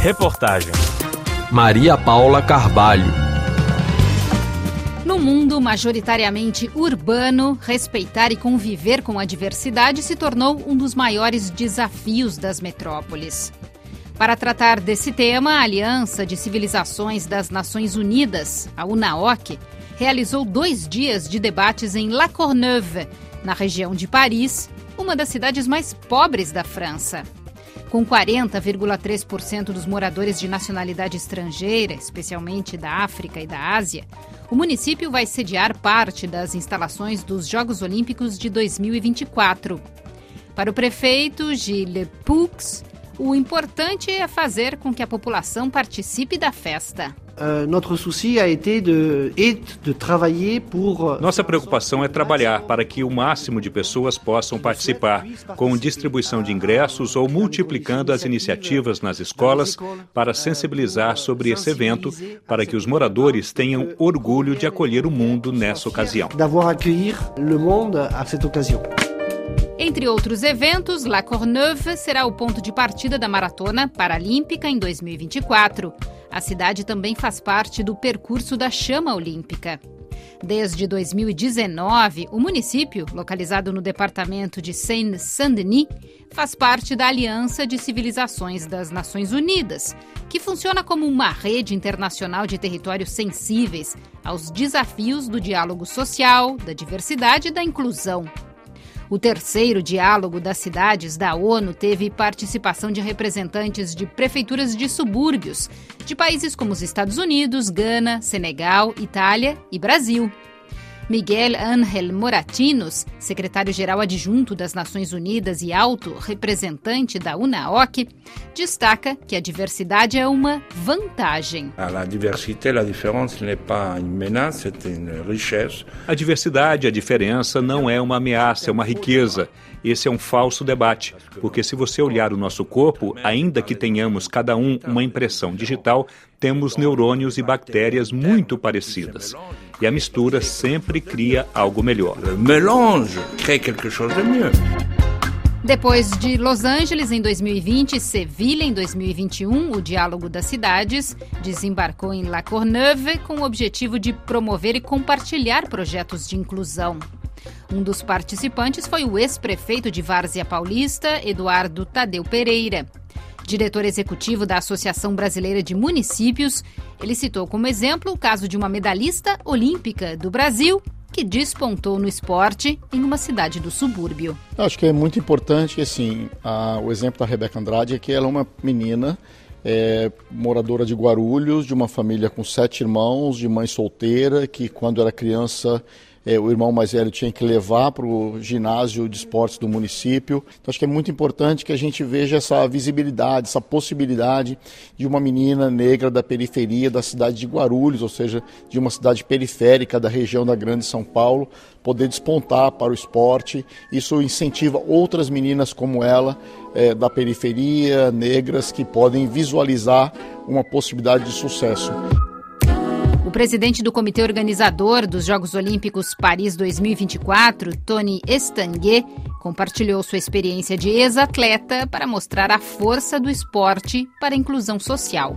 Reportagem Maria Paula Carvalho. No mundo majoritariamente urbano, respeitar e conviver com a diversidade se tornou um dos maiores desafios das metrópoles. Para tratar desse tema, a Aliança de Civilizações das Nações Unidas, a UNAOC, realizou dois dias de debates em La Courneuve, na região de Paris, uma das cidades mais pobres da França. Com 40,3% dos moradores de nacionalidade estrangeira, especialmente da África e da Ásia, o município vai sediar parte das instalações dos Jogos Olímpicos de 2024. Para o prefeito Gilles Poux, o importante é fazer com que a população participe da festa. Euh, Nossa preocupação é trabalhar para que o máximo de pessoas possam participar, com distribuição de ingressos ou multiplicando as iniciativas nas escolas para sensibilizar sobre esse evento, para que os moradores tenham orgulho de acolher o mundo nessa ocasião. Entre outros eventos, La Courneuve será o ponto de partida da Maratona Paralímpica em 2024. A cidade também faz parte do percurso da Chama Olímpica. Desde 2019, o município, localizado no departamento de Seine-Saint-Denis, faz parte da Aliança de Civilizações das Nações Unidas, que funciona como uma rede internacional de territórios sensíveis aos desafios do diálogo social, da diversidade e da inclusão. O terceiro diálogo das cidades da ONU teve participação de representantes de prefeituras de subúrbios de países como os Estados Unidos, Gana, Senegal, Itália e Brasil. Miguel Ángel Moratinos, secretário-geral adjunto das Nações Unidas e alto representante da UNAOC, destaca que a diversidade é uma vantagem. A diversidade, a diferença não é uma ameaça, é uma riqueza. A diversidade, a diferença não é uma ameaça, é uma riqueza. Esse é um falso debate, porque se você olhar o nosso corpo, ainda que tenhamos cada um uma impressão digital, temos neurônios e bactérias muito parecidas. E a mistura sempre cria algo melhor. Melange cria quelque chose de mieux. Depois de Los Angeles em 2020 e Sevilha em 2021, o Diálogo das Cidades desembarcou em La Courneuve com o objetivo de promover e compartilhar projetos de inclusão. Um dos participantes foi o ex-prefeito de Várzea Paulista, Eduardo Tadeu Pereira. Diretor executivo da Associação Brasileira de Municípios, ele citou como exemplo o caso de uma medalhista olímpica do Brasil que despontou no esporte em uma cidade do subúrbio. acho que é muito importante, assim, a, o exemplo da Rebeca Andrade é que ela é uma menina é, moradora de Guarulhos, de uma família com sete irmãos, de mãe solteira, que quando era criança é, o irmão mais velho tinha que levar para o ginásio de esportes do município. Então, acho que é muito importante que a gente veja essa visibilidade, essa possibilidade de uma menina negra da periferia da cidade de Guarulhos, ou seja, de uma cidade periférica da região da Grande São Paulo, poder despontar para o esporte. Isso incentiva outras meninas como ela, é, da periferia, negras, que podem visualizar uma possibilidade de sucesso. Presidente do comitê organizador dos Jogos Olímpicos Paris 2024, Tony Estanguet, compartilhou sua experiência de ex-atleta para mostrar a força do esporte para a inclusão social.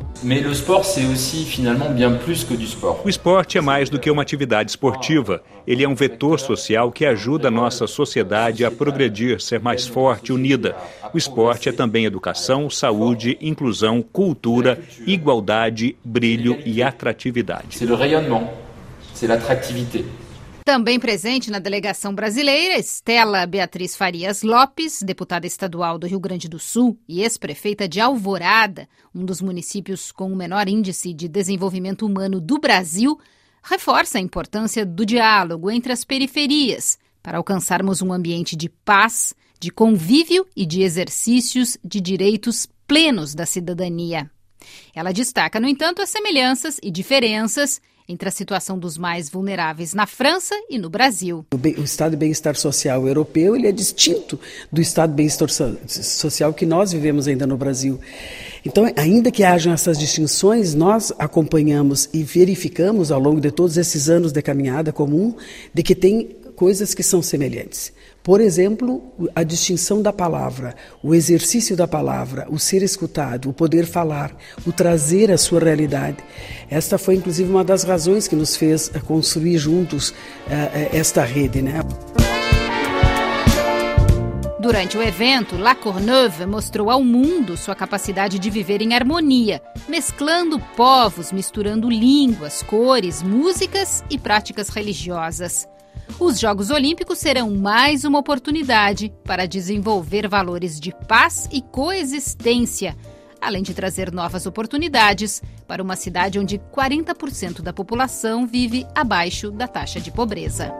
O esporte é mais do que uma atividade esportiva. Ele é um vetor social que ajuda a nossa sociedade a progredir, ser mais forte, unida. O esporte é também educação, saúde, inclusão, cultura, igualdade, brilho e atratividade. C'est le rayonnement, c'est l'attractivité. Também presente na delegação brasileira, Estela Beatriz Farias Lopes, deputada estadual do Rio Grande do Sul e ex-prefeita de Alvorada, um dos municípios com o menor índice de desenvolvimento humano do Brasil, reforça a importância do diálogo entre as periferias para alcançarmos um ambiente de paz, de convívio e de exercícios de direitos plenos da cidadania. Ela destaca, no entanto, as semelhanças e diferenças entre a situação dos mais vulneráveis na França e no Brasil. O estado de bem-estar social europeu ele é distinto do estado de bem-estar social que nós vivemos ainda no Brasil. Então, ainda que hajam essas distinções, nós acompanhamos e verificamos ao longo de todos esses anos de caminhada comum de que tem coisas que são semelhantes. Por exemplo, a distinção da palavra, o exercício da palavra, o ser escutado, o poder falar, o trazer a sua realidade. Esta foi, inclusive, uma das razões que nos fez construir juntos esta rede. Né? Durante o evento, La Courneuve mostrou ao mundo sua capacidade de viver em harmonia, mesclando povos, misturando línguas, cores, músicas e práticas religiosas. Os Jogos Olímpicos serão mais uma oportunidade para desenvolver valores de paz e coexistência, além de trazer novas oportunidades para uma cidade onde 40% da população vive abaixo da taxa de pobreza.